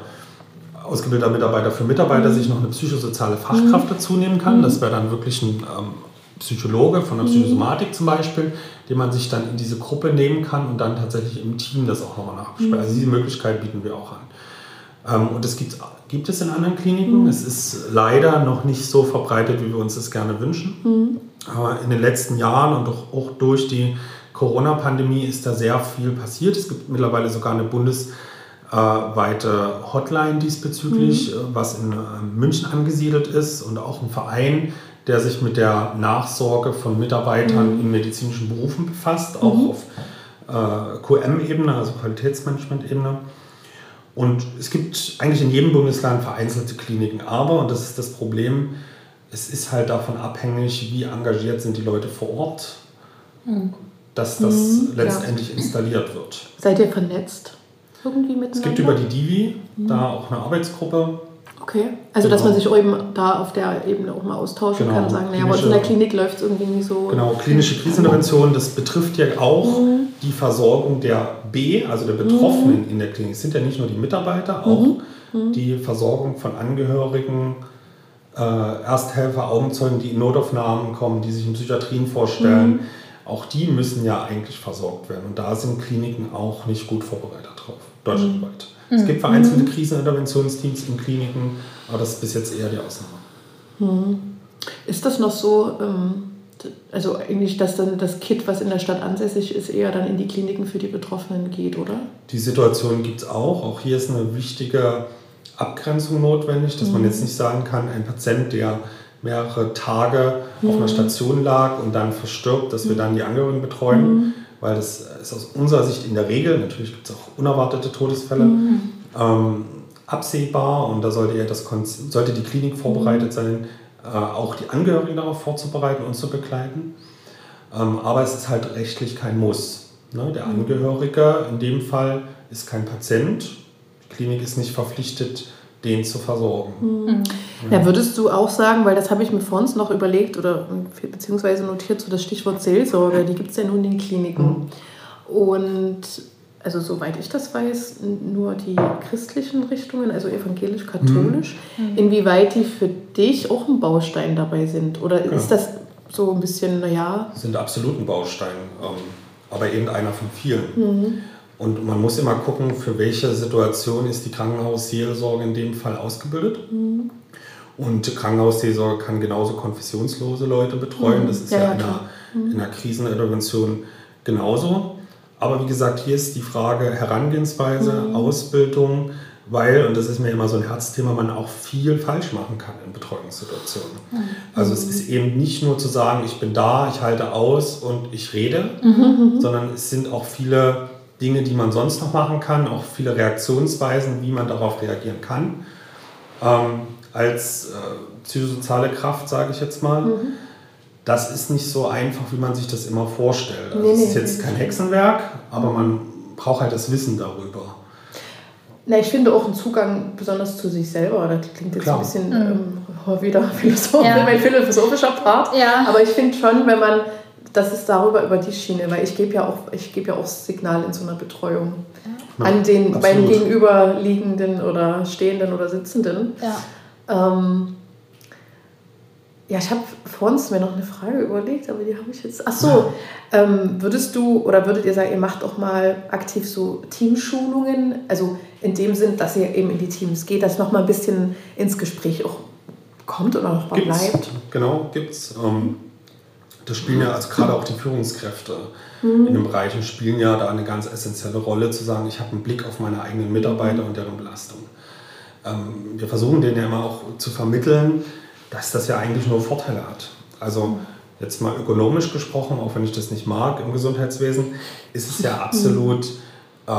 ausgebildeter Mitarbeiter für Mitarbeiter mhm. sich noch eine psychosoziale Fachkraft mhm. dazu nehmen kann. Das wäre dann wirklich ein ähm, Psychologe von der mhm. Psychosomatik zum Beispiel, den man sich dann in diese Gruppe nehmen kann und dann tatsächlich im Team das auch nochmal nachbesprechen. Mhm. Also diese Möglichkeit bieten wir auch an. Ähm, und das gibt, gibt es in anderen Kliniken. Mhm. Es ist leider noch nicht so verbreitet, wie wir uns das gerne wünschen. Aber in den letzten Jahren und auch durch die Corona-Pandemie ist da sehr viel passiert. Es gibt mittlerweile sogar eine bundesweite Hotline diesbezüglich, mhm. was in äh, München angesiedelt ist und auch ein Verein, der sich mit der Nachsorge von Mitarbeitern mhm. in medizinischen Berufen befasst, auch mhm. auf äh, QM-Ebene, also Qualitätsmanagement-Ebene. Und es gibt eigentlich in jedem Bundesland vereinzelte Kliniken, aber, und das ist das Problem, es ist halt davon abhängig, wie engagiert sind die Leute vor Ort, mhm. dass das mhm, letztendlich ja. installiert wird. Seid ihr vernetzt irgendwie miteinander? Es gibt über die Divi mhm. da auch eine Arbeitsgruppe, Okay, also genau. dass man sich eben da auf der Ebene auch mal austauschen genau. kann, sagen, naja, aber in der Klinik läuft es irgendwie nicht so. Genau, klinische Krisenintervention, das betrifft ja auch mhm. die Versorgung der B, also der Betroffenen mhm. in der Klinik. Es sind ja nicht nur die Mitarbeiter, auch mhm. mhm. die Versorgung von Angehörigen, äh, Ersthelfer, Augenzeugen, die in Notaufnahmen kommen, die sich in Psychiatrien vorstellen. Mhm. Auch die müssen ja eigentlich versorgt werden. Und da sind Kliniken auch nicht gut vorbereitet drauf, deutschlandweit. Es gibt vereinzelte mhm. Kriseninterventionsteams in Kliniken, aber das ist bis jetzt eher die Ausnahme. Mhm. Ist das noch so, ähm, also eigentlich, dass dann das Kit, was in der Stadt ansässig ist, eher dann in die Kliniken für die Betroffenen geht, oder? Die Situation gibt es auch. Auch hier ist eine wichtige Abgrenzung notwendig, dass mhm. man jetzt nicht sagen kann, ein Patient, der mehrere Tage mhm. auf einer mhm. Station lag und dann verstirbt, dass wir dann die Angehörigen betreuen. Mhm weil das ist aus unserer Sicht in der Regel, natürlich gibt es auch unerwartete Todesfälle, mhm. ähm, absehbar und da sollte, ja das, sollte die Klinik vorbereitet mhm. sein, äh, auch die Angehörigen darauf vorzubereiten und zu begleiten. Ähm, aber es ist halt rechtlich kein Muss. Ne? Der mhm. Angehörige in dem Fall ist kein Patient. Die Klinik ist nicht verpflichtet, den zu versorgen. Mhm. Ja, würdest du auch sagen, weil das habe ich mir vor uns noch überlegt oder beziehungsweise notiert, so das Stichwort Seelsorge, die gibt es ja nun in den Kliniken. Mhm. Und also soweit ich das weiß, nur die christlichen Richtungen, also evangelisch-katholisch, mhm. inwieweit die für dich auch ein Baustein dabei sind? Oder ja. ist das so ein bisschen, naja... Sind absolut ein Baustein, ähm, aber eben einer von vielen. Und man muss immer gucken, für welche Situation ist die Krankenhausseelsorge in dem Fall ausgebildet. Mhm. Und Krankenhausseelsorge kann genauso konfessionslose Leute betreuen. Mhm. Das ist ja, ja in, einer, mhm. in einer Krisenintervention genauso. Aber wie gesagt, hier ist die Frage Herangehensweise, mhm. Ausbildung, weil, und das ist mir immer so ein Herzthema, man auch viel falsch machen kann in Betreuungssituationen. Mhm. Also es ist eben nicht nur zu sagen, ich bin da, ich halte aus und ich rede, mhm. sondern es sind auch viele Dinge, die man sonst noch machen kann, auch viele Reaktionsweisen, wie man darauf reagieren kann. ähm, als äh, psychosoziale Kraft, sage ich jetzt mal. Mhm. Das ist nicht so einfach, wie man sich das immer vorstellt. Also nee, es ist jetzt kein Hexenwerk, aber man braucht halt das Wissen darüber. Na, ich finde auch einen Zugang besonders zu sich selber. Das klingt jetzt Klar. ein bisschen mhm. ähm, [LAUGHS] wieder philosophisch, ja. mein philosophischer Part. Ja. Aber ich finde schon, wenn man, das ist darüber über die Schiene, weil ich gebe ja auch, ich gebe ja auch Signal in so einer Betreuung ja. an den Absolut. meinen gegenüberliegenden oder stehenden oder sitzenden. Ja. Ähm, ja, ich habe vor uns mir noch eine Frage überlegt, aber die habe ich jetzt. Ach so, ja. ähm, würdest du oder würdet ihr sagen, ihr macht auch mal aktiv so Teamschulungen? Also in dem Sinn, dass ihr eben in die Teams geht, dass noch mal ein bisschen ins Gespräch auch kommt oder noch mal gibt's, bleibt? Genau, gibt's. Ähm, das spielen ja, also gerade auch die Führungskräfte mhm. in den Bereichen spielen ja da eine ganz essentielle Rolle, zu sagen, ich habe einen Blick auf meine eigenen Mitarbeiter und deren Belastung. Ähm, wir versuchen denen ja immer auch zu vermitteln, dass das ja eigentlich nur Vorteile hat. Also jetzt mal ökonomisch gesprochen, auch wenn ich das nicht mag im Gesundheitswesen, ist es ja absolut äh,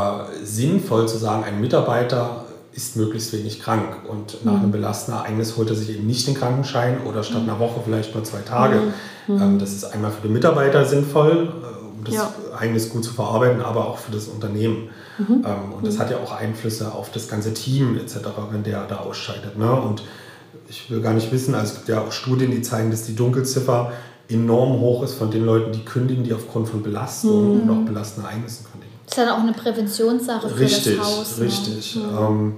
sinnvoll zu sagen, ein Mitarbeiter ist möglichst wenig krank und nach einem belastenden Ereignis holt er sich eben nicht den Krankenschein oder statt einer Woche vielleicht nur zwei Tage. Ähm, das ist einmal für den Mitarbeiter sinnvoll, äh, um das ja. Ereignis gut zu verarbeiten, aber auch für das Unternehmen. Mhm. Ähm, und das hat ja auch Einflüsse auf das ganze Team etc., wenn der da ausscheidet. Ne? Und ich will gar nicht wissen, also es gibt ja auch Studien, die zeigen, dass die Dunkelziffer enorm hoch ist von den Leuten, die kündigen, die aufgrund von Belastung mhm. und auch belastenden Ereignissen ist dann auch eine Präventionssache für richtig, das Haus. Ne? Richtig, richtig. Mhm. Ähm,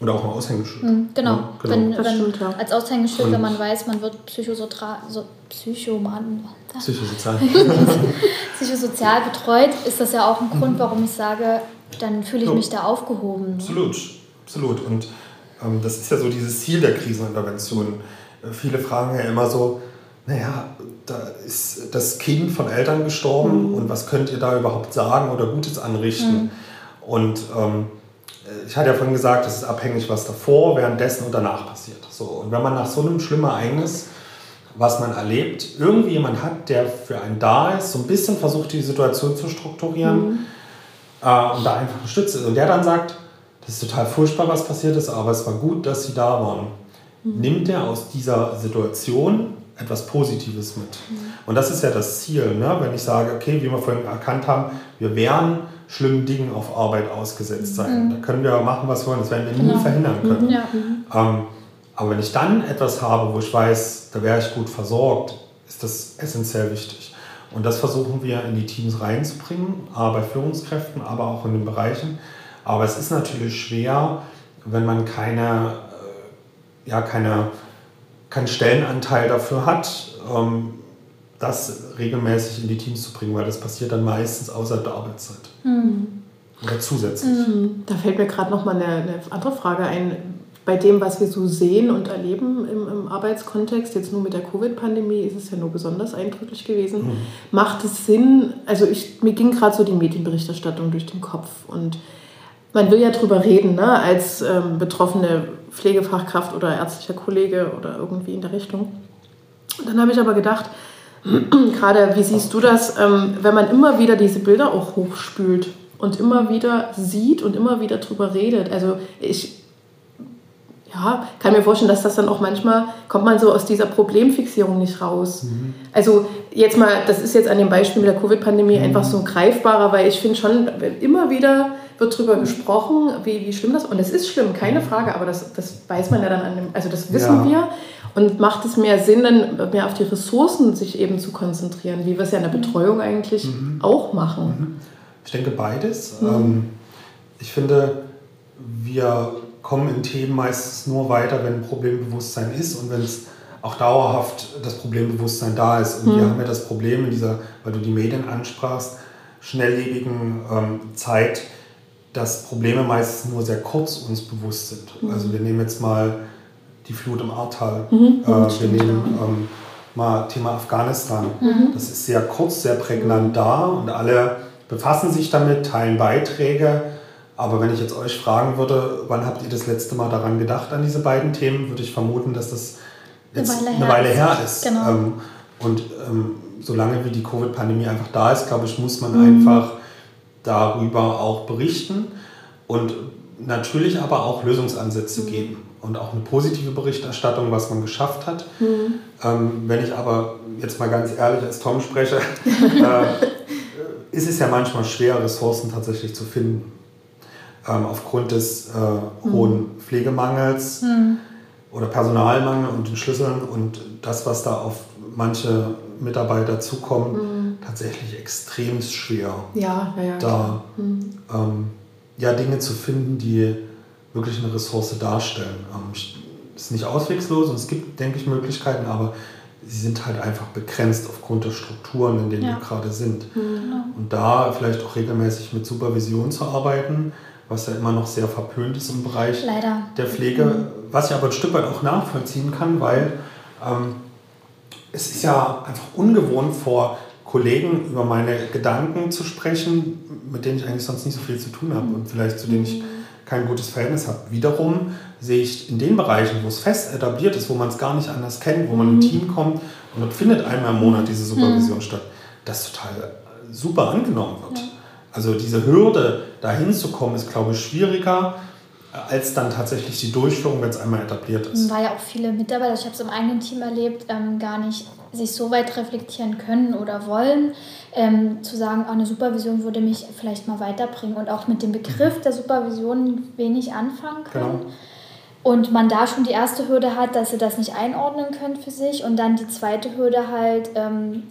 oder auch ein Aushängeschild. Mhm, genau, ja, genau. Wenn, wenn, als Aushängeschild, und wenn man weiß, man wird psychosozial, so, Psychoman, psychosozial. [LAUGHS] psychosozial betreut, ist das ja auch ein Grund, warum ich sage, dann fühle ich mich da aufgehoben. Ne? Absolut, absolut. Und ähm, das ist ja so dieses Ziel der Krisenintervention. Äh, viele fragen ja immer so, naja, da ist das Kind von Eltern gestorben mhm. und was könnt ihr da überhaupt sagen oder Gutes anrichten? Mhm. Und ähm, ich hatte ja vorhin gesagt, es ist abhängig, was davor, währenddessen und danach passiert. So, und wenn man nach so einem schlimmen Ereignis, was man erlebt, irgendwie jemand hat, der für einen da ist, so ein bisschen versucht, die Situation zu strukturieren mhm. äh, und da einfach unterstützt ist. Und der dann sagt, das ist total furchtbar, was passiert ist, aber es war gut, dass sie da waren. Mhm. Nimmt er aus dieser Situation etwas Positives mit? Und das ist ja das Ziel, ne? wenn ich sage, okay, wie wir vorhin erkannt haben, wir werden schlimmen Dingen auf Arbeit ausgesetzt sein. Mhm. Da können wir machen, was wir wollen, das werden wir genau. nie verhindern können. Ja. Ähm, aber wenn ich dann etwas habe, wo ich weiß, da wäre ich gut versorgt, ist das essentiell wichtig. Und das versuchen wir in die Teams reinzubringen, bei Führungskräften, aber auch in den Bereichen, aber es ist natürlich schwer, wenn man keine, äh, ja, keine, keinen Stellenanteil dafür hat, ähm, das regelmäßig in die Teams zu bringen, weil das passiert dann meistens außerhalb der Arbeitszeit. Mhm. Oder zusätzlich. Mhm. Da fällt mir gerade noch mal eine, eine, andere Frage ein. Bei dem, was wir so sehen und erleben im, im Arbeitskontext, jetzt nur mit der Covid-Pandemie, ist es ja nur besonders eindrücklich gewesen. Mhm. Macht es Sinn, also ich, mir ging gerade so die Medienberichterstattung durch den Kopf und man will ja drüber reden, ne? als ähm, betroffene Pflegefachkraft oder ärztlicher Kollege oder irgendwie in der Richtung. Und dann habe ich aber gedacht, [CLEARS THROAT] gerade wie siehst du das, ähm, wenn man immer wieder diese Bilder auch hochspült und immer wieder sieht und immer wieder drüber redet. Also ich ja, kann mir vorstellen, dass das dann auch manchmal kommt man so aus dieser Problemfixierung nicht raus. Mhm. Also jetzt mal, das ist jetzt an dem Beispiel mit der Covid-Pandemie mhm. einfach so greifbarer, weil ich finde schon immer wieder wird darüber gesprochen, wie, wie schlimm das Und es ist schlimm, keine mhm. Frage, aber das, das weiß man ja dann an dem, also das wissen ja. wir. Und macht es mehr Sinn, dann mehr auf die Ressourcen sich eben zu konzentrieren, wie wir es ja in der mhm. Betreuung eigentlich mhm. auch machen? Mhm. Ich denke beides. Ähm, ich finde, wir kommen in Themen meistens nur weiter, wenn ein Problembewusstsein ist und wenn es auch dauerhaft das Problembewusstsein da ist. Und wir mhm. haben ja das Problem in dieser, weil du die Medien ansprachst, schnelllebigen ähm, Zeit, dass Probleme meistens nur sehr kurz uns bewusst sind. Mhm. Also wir nehmen jetzt mal die Flut im Ahrtal, mhm, äh, wir nehmen ähm, mal Thema Afghanistan. Mhm. Das ist sehr kurz, sehr prägnant da und alle befassen sich damit, teilen Beiträge. Aber wenn ich jetzt euch fragen würde, wann habt ihr das letzte Mal daran gedacht, an diese beiden Themen, würde ich vermuten, dass das jetzt eine Weile, eine Weile her ist. Genau. Ähm, und ähm, solange wie die Covid-Pandemie einfach da ist, glaube ich, muss man mhm. einfach darüber auch berichten. Und natürlich aber auch Lösungsansätze mhm. geben und auch eine positive Berichterstattung, was man geschafft hat. Mhm. Ähm, wenn ich aber jetzt mal ganz ehrlich als Tom spreche, [LAUGHS] äh, ist es ja manchmal schwer, Ressourcen tatsächlich zu finden. Ähm, aufgrund des äh, hohen mhm. Pflegemangels mhm. oder Personalmangel und den Schlüsseln und das, was da auf manche Mitarbeiter zukommt, mhm. tatsächlich extrem schwer, ja, ja, ja, da mhm. ähm, ja, Dinge zu finden, die wirklich eine Ressource darstellen. Ähm, ist nicht auswegslos und es gibt, denke ich, Möglichkeiten, aber sie sind halt einfach begrenzt aufgrund der Strukturen, in denen ja. wir gerade sind. Mhm. Und da vielleicht auch regelmäßig mit Supervision zu arbeiten, was ja immer noch sehr verpönt ist im Bereich Leider. der Pflege, mhm. was ich aber ein Stück weit auch nachvollziehen kann, weil ähm, es ist ja einfach ungewohnt vor Kollegen über meine Gedanken zu sprechen, mit denen ich eigentlich sonst nicht so viel zu tun habe und vielleicht zu denen ich mhm. kein gutes Verhältnis habe. Wiederum sehe ich in den Bereichen, wo es fest etabliert ist, wo man es gar nicht anders kennt, wo man im mhm. Team kommt und dort findet einmal im Monat diese Supervision mhm. statt, das total super angenommen wird. Ja. Also diese Hürde, da hinzukommen, ist, glaube ich, schwieriger als dann tatsächlich die Durchführung, wenn es einmal etabliert ist. Weil ja auch viele Mitarbeiter, ich habe es im eigenen Team erlebt, ähm, gar nicht sich so weit reflektieren können oder wollen, ähm, zu sagen, oh, eine Supervision würde mich vielleicht mal weiterbringen und auch mit dem Begriff der Supervision wenig anfangen können. Genau. Und man da schon die erste Hürde hat, dass sie das nicht einordnen können für sich und dann die zweite Hürde halt, ähm,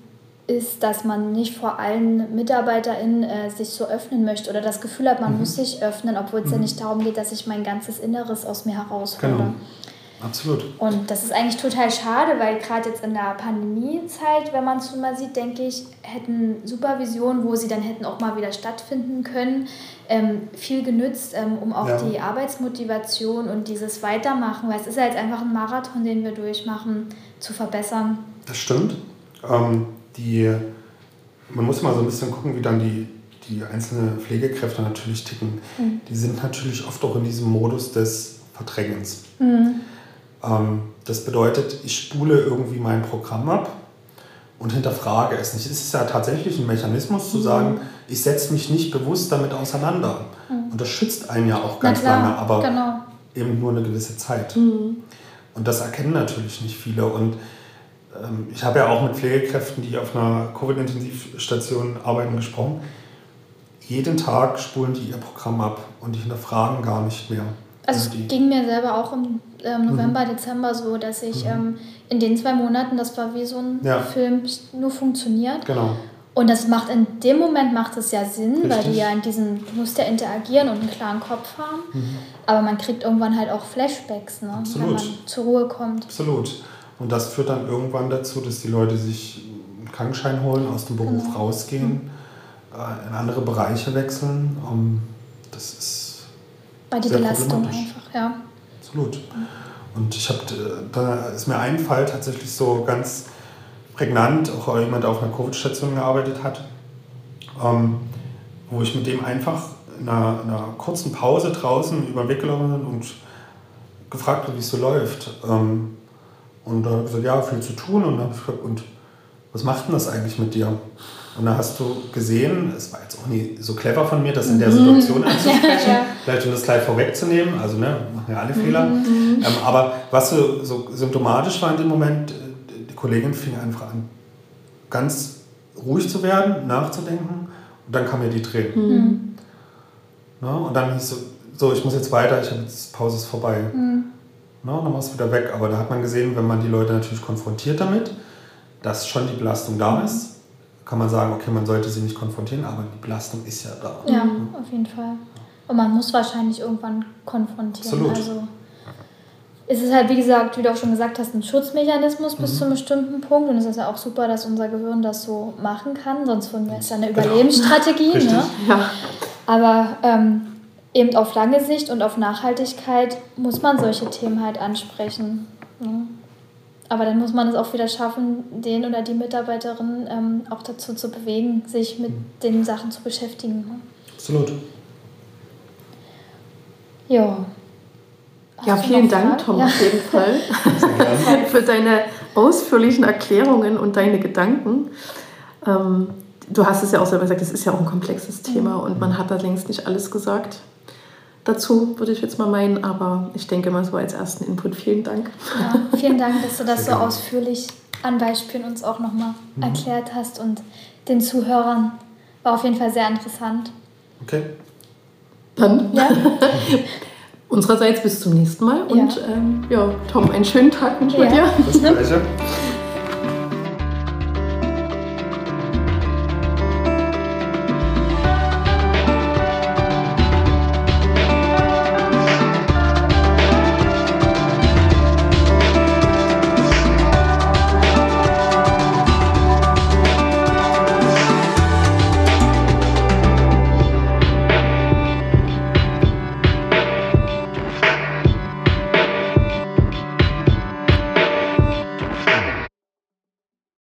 ist, dass man nicht vor allen MitarbeiterInnen äh, sich so öffnen möchte oder das Gefühl hat, man mhm. muss sich öffnen, obwohl es mhm. ja nicht darum geht, dass ich mein ganzes Inneres aus mir heraushole. Genau. Absolut. Und das ist eigentlich total schade, weil gerade jetzt in der Pandemiezeit, wenn man es so mal sieht, denke ich, hätten Supervisionen, wo sie dann hätten auch mal wieder stattfinden können, ähm, viel genützt, ähm, um auch ja. die Arbeitsmotivation und dieses Weitermachen, weil es ist ja jetzt einfach ein Marathon, den wir durchmachen, zu verbessern. Das stimmt. Ähm, die, man muss mal so ein bisschen gucken, wie dann die, die einzelnen Pflegekräfte natürlich ticken. Mhm. Die sind natürlich oft auch in diesem Modus des Verdrängens. Mhm. Ähm, das bedeutet, ich spule irgendwie mein Programm ab und hinterfrage es nicht. Es ist ja tatsächlich ein Mechanismus zu mhm. sagen, ich setze mich nicht bewusst damit auseinander. Mhm. Und das schützt einen ja auch ganz lange, aber genau. eben nur eine gewisse Zeit. Mhm. Und das erkennen natürlich nicht viele. Und ich habe ja auch mit Pflegekräften, die auf einer Covid-Intensivstation arbeiten, gesprochen. Jeden Tag spulen die ihr Programm ab und die hinterfragen gar nicht mehr. Also es ging mir selber auch im ähm, November, mhm. Dezember so, dass ich mhm. ähm, in den zwei Monaten, das war wie so ein ja. Film, nur funktioniert. Genau. Und das macht in dem Moment macht es ja Sinn, Richtig. weil die ja in diesem, ja interagieren und einen klaren Kopf haben. Mhm. Aber man kriegt irgendwann halt auch Flashbacks, ne? Absolut. wenn man zur Ruhe kommt. Absolut. Und das führt dann irgendwann dazu, dass die Leute sich einen Krankenschein holen, aus dem Beruf genau. rausgehen. Äh, in andere Bereiche wechseln. Das ist. Bei der Belastung einfach, ja. Absolut. Und ich habe, da ist mir ein Fall tatsächlich so ganz prägnant, auch jemand, der auf einer Covid-Station gearbeitet hat, ähm, wo ich mit dem einfach in einer, in einer kurzen Pause draußen über den Weg gelaufen bin und gefragt habe, wie es so läuft. Ähm, und da habe ich gesagt, ja, viel zu tun. Und dann habe ich gefragt, und was macht denn das eigentlich mit dir? Und da hast du gesehen, es war jetzt auch nie so clever von mir, das in der mhm. Situation anzusprechen, [LAUGHS] ja. vielleicht um das gleich vorwegzunehmen, also ne, machen ja alle Fehler. Mhm. Ähm, aber was so, so symptomatisch war in dem Moment, äh, die Kollegin fing einfach an, ganz ruhig zu werden, nachzudenken und dann kam mir die Tränen. Mhm. Ja, und dann hieß so, so, ich muss jetzt weiter, ich habe jetzt Pause ist vorbei. Mhm. Na, dann war es wieder weg. Aber da hat man gesehen, wenn man die Leute natürlich konfrontiert damit, dass schon die Belastung da ist, kann man sagen, okay, man sollte sie nicht konfrontieren, aber die Belastung ist ja da. Ja, mhm. auf jeden Fall. Und man muss wahrscheinlich irgendwann konfrontieren. Absolut. Also es ist halt, wie gesagt, wie du auch schon gesagt hast, ein Schutzmechanismus bis mhm. zu einem bestimmten Punkt. Und es ist ja auch super, dass unser Gehirn das so machen kann. Sonst wäre es ja eine genau. Überlebensstrategie. Genau. ne? ja. Aber ähm, eben auf lange Sicht und auf Nachhaltigkeit muss man solche Themen halt ansprechen. Ne? Aber dann muss man es auch wieder schaffen, den oder die Mitarbeiterin ähm, auch dazu zu bewegen, sich mit mhm. den Sachen zu beschäftigen. Ne? Absolut. Ja. Hast ja, vielen Dank, Tom, ja. auf jeden Fall, [LAUGHS] für deine ausführlichen Erklärungen und deine Gedanken. Ähm, du hast es ja auch selber gesagt, es ist ja auch ein komplexes Thema mhm. und man hat da längst nicht alles gesagt. Dazu, würde ich jetzt mal meinen. Aber ich denke mal, so als ersten Input vielen Dank. Ja, vielen Dank, dass du das so ausführlich an Beispielen uns auch nochmal mhm. erklärt hast und den Zuhörern. War auf jeden Fall sehr interessant. Okay. Dann. Ja. [LAUGHS] Unsererseits bis zum nächsten Mal. Und ja, ähm, ja Tom, einen schönen Tag ich ja. dir. Das Gleiche.